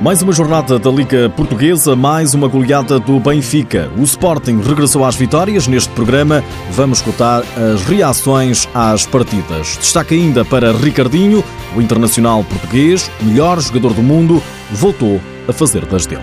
Mais uma jornada da Liga Portuguesa, mais uma goleada do Benfica. O Sporting regressou às vitórias. Neste programa vamos escutar as reações às partidas. Destaque ainda para Ricardinho, o internacional português, melhor jogador do mundo, voltou a fazer das dele.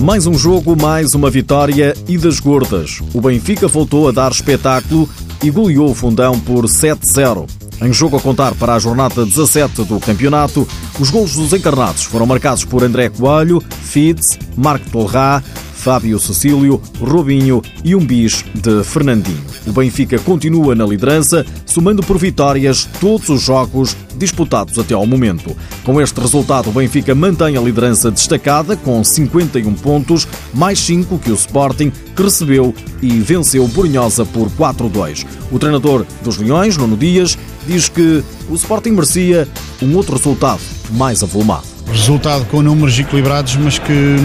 Mais um jogo, mais uma vitória e das gordas. O Benfica voltou a dar espetáculo e goleou o fundão por 7-0. Em jogo a contar para a jornada 17 do campeonato, os golos dos encarnados foram marcados por André Coelho, Fitz, Marco Torrá, Fábio Cecílio, Robinho e um bis de Fernandinho. O Benfica continua na liderança, somando por vitórias todos os jogos disputados até ao momento. Com este resultado, o Benfica mantém a liderança destacada com 51 pontos, mais 5 que o Sporting, que recebeu e venceu Borinhosa por 4-2. O treinador dos Leões, Nuno Dias, diz que o Sporting merecia um outro resultado mais avolumado. Resultado com números equilibrados, mas que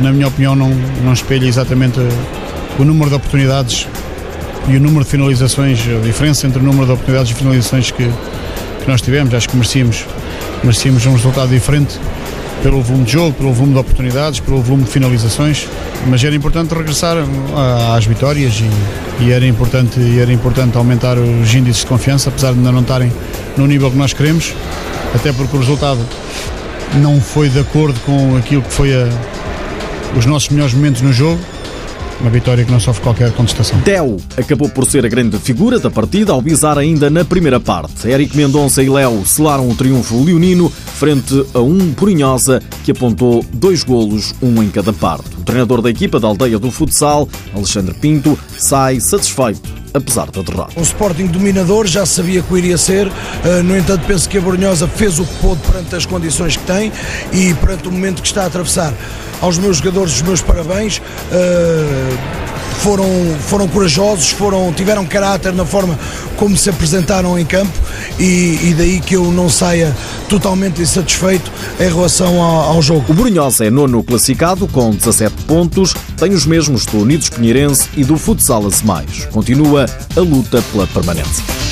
na minha opinião, não, não espelha exatamente o número de oportunidades e o número de finalizações, a diferença entre o número de oportunidades e finalizações que, que nós tivemos. Acho que merecíamos, merecíamos um resultado diferente pelo volume de jogo, pelo volume de oportunidades, pelo volume de finalizações, mas era importante regressar às vitórias e, e, era, importante, e era importante aumentar os índices de confiança, apesar de ainda não estarem no nível que nós queremos, até porque o resultado não foi de acordo com aquilo que foi a, os nossos melhores momentos no jogo. Uma vitória que não sofre qualquer contestação. Teo acabou por ser a grande figura da partida ao bizar ainda na primeira parte. Eric Mendonça e Léo selaram o triunfo leonino frente a um Porinhosa que apontou dois golos, um em cada parte. O treinador da equipa da aldeia do futsal, Alexandre Pinto, sai satisfeito apesar da derrota. Um Sporting dominador, já sabia que o iria ser, uh, no entanto penso que a Boronhosa fez o que pôde perante as condições que tem e perante o momento que está a atravessar. Aos meus jogadores, os meus parabéns. Uh, foram, foram corajosos, foram, tiveram caráter na forma como se apresentaram em campo e, e daí que eu não saia totalmente insatisfeito em relação ao, ao jogo. O Brunhosa é nono classificado com 17 pontos, tem os mesmos do Unidos Pinheirense e do Futsal Azemais. Continua a luta pela permanência.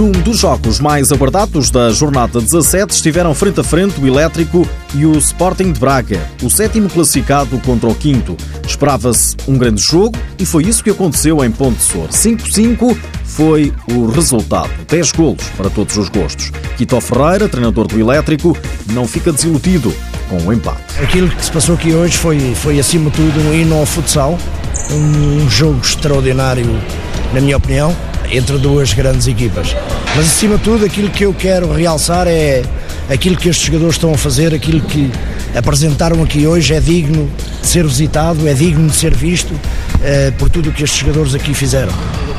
Num dos jogos mais aguardados da jornada 17 estiveram frente a frente o Elétrico e o Sporting de Braga, o sétimo classificado contra o quinto. Esperava-se um grande jogo e foi isso que aconteceu em Ponte Sor. 5-5 foi o resultado. 10 golos para todos os gostos. Quito Ferreira, treinador do Elétrico, não fica desiludido com o empate. Aquilo que se passou aqui hoje foi, foi acima de tudo um hino ao futsal, um jogo extraordinário, na minha opinião entre duas grandes equipas. Mas acima de tudo, aquilo que eu quero realçar é aquilo que estes jogadores estão a fazer, aquilo que apresentaram aqui hoje é digno de ser visitado, é digno de ser visto eh, por tudo o que estes jogadores aqui fizeram.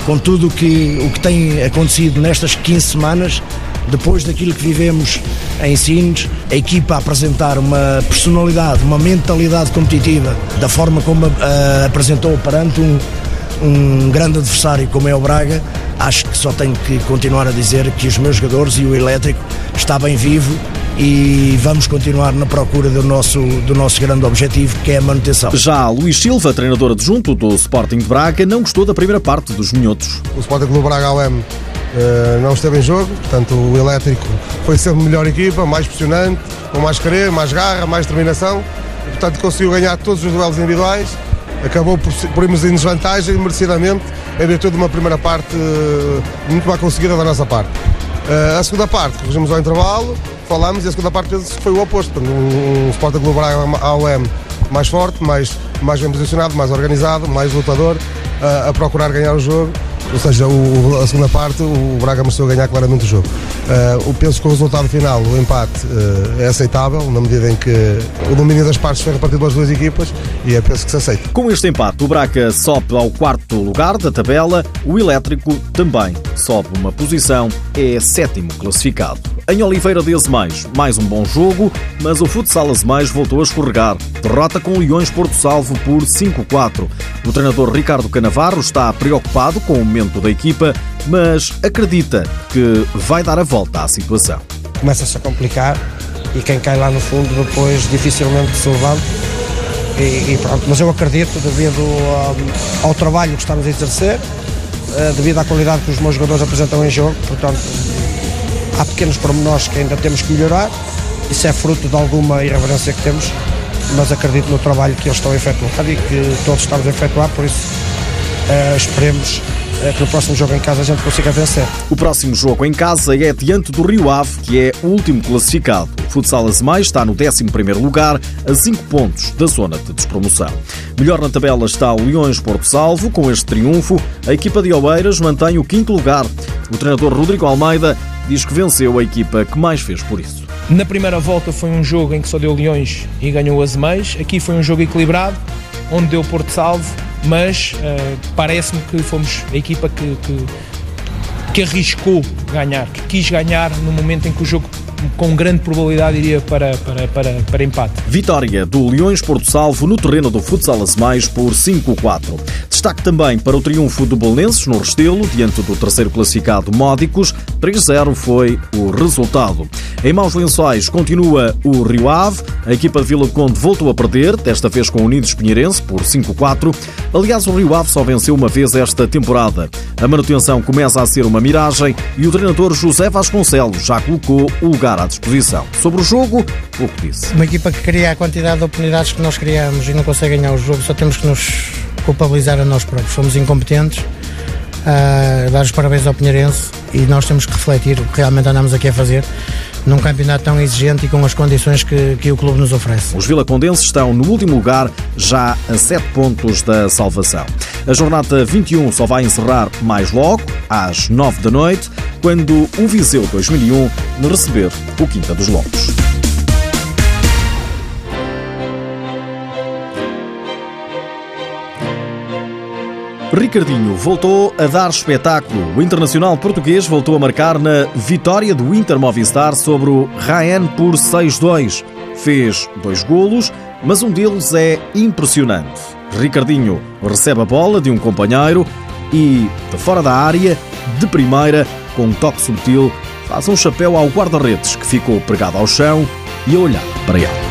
Com tudo que, o que tem acontecido nestas 15 semanas, depois daquilo que vivemos em Sines, a equipa a apresentar uma personalidade, uma mentalidade competitiva, da forma como a, apresentou perante um, um grande adversário como é o Braga, acho que só tenho que continuar a dizer que os meus jogadores e o elétrico está bem vivo e vamos continuar na procura do nosso, do nosso grande objetivo, que é a manutenção. Já Luís Silva, treinador adjunto do Sporting de Braga, não gostou da primeira parte dos minhotos. O Sporting Clube Braga OM uh, eh, não esteve em jogo, portanto o elétrico foi sempre a melhor equipa, mais pressionante, com mais querer, mais garra, mais determinação, portanto conseguiu ganhar todos os duelos individuais acabou por, por irmos em desvantagem, merecidamente, em virtude de uma primeira parte uh, muito mal conseguida da nossa parte. Uh, a segunda parte, corrigimos ao intervalo, falamos e a segunda parte foi o oposto. Um, um Sport Clube Braga AOM mais forte, mais, mais bem posicionado, mais organizado, mais lutador, uh, a procurar ganhar o jogo ou seja, o, a segunda parte o Braga mostrou ganhar claramente o jogo. Uh, penso que o resultado final, o empate, uh, é aceitável, na medida em que o domínio das partes foi repartido pelas duas equipas e é penso que se aceita. Com este empate, o Braga sobe ao quarto lugar da tabela, o Elétrico também sobe uma posição, é sétimo classificado. Em Oliveira de Azemais, mais um bom jogo, mas o futsal Azemais voltou a escorregar. Derrota com o Leões Porto Salvo por 5-4. O treinador Ricardo Canavarro está preocupado com o momento da equipa, mas acredita que vai dar a volta à situação. Começa-se a complicar e quem cai lá no fundo depois dificilmente se levanta E, e pronto, mas eu acredito, devido ao, ao trabalho que estamos a exercer, uh, devido à qualidade que os meus jogadores apresentam em jogo, portanto, há pequenos pormenores que ainda temos que melhorar. Isso é fruto de alguma irreverência que temos, mas acredito no trabalho que eles estão a efetuar e que todos estamos a efetuar, por isso uh, esperemos é que no próximo jogo em casa a gente consiga vencer. O próximo jogo em casa é diante do Rio Ave, que é o último classificado. O Futsal Azemais está no 11 lugar, a 5 pontos da zona de despromoção. Melhor na tabela está o Leões Porto Salvo. Com este triunfo, a equipa de Oeiras mantém o quinto lugar. O treinador Rodrigo Almeida diz que venceu a equipa que mais fez por isso. Na primeira volta foi um jogo em que só deu Leões e ganhou o Azemais. Aqui foi um jogo equilibrado, onde deu Porto Salvo mas uh, parece-me que fomos a equipa que, que, que arriscou ganhar, que quis ganhar no momento em que o jogo com grande probabilidade iria para, para, para, para empate. Vitória do Leões Porto Salvo no terreno do Futsal Mais por 5-4. Destaque também para o triunfo do Bolonenses no Restelo, diante do terceiro classificado Módicos. 3-0 foi o resultado. Em maus lençóis continua o Rio Ave. A equipa de Vila Conde voltou a perder, desta vez com o Unidos Pinheirense por 5-4. Aliás, o Rio Ave só venceu uma vez esta temporada. A manutenção começa a ser uma miragem e o treinador José Vasconcelos já colocou o lugar à disposição. Sobre o jogo, o que disse. Uma equipa que cria a quantidade de oportunidades que nós criamos e não consegue ganhar o jogo, só temos que nos culpabilizar a nós próprios. Fomos incompetentes. Uh, dar os parabéns ao Pinheirense e nós temos que refletir o que realmente andamos aqui a fazer num campeonato tão exigente e com as condições que, que o clube nos oferece. Os vilacondenses estão no último lugar, já a 7 pontos da salvação. A jornada 21 só vai encerrar mais logo, às 9 da noite, quando o Viseu 2001 receber o Quinta dos Lobos. Ricardinho voltou a dar espetáculo. O internacional português voltou a marcar na vitória do Inter Movistar sobre o Raen por 6-2. Fez dois golos, mas um deles é impressionante. Ricardinho recebe a bola de um companheiro e, de fora da área, de primeira, com um toque subtil, faz um chapéu ao guarda-redes que ficou pregado ao chão e a olhar para ele.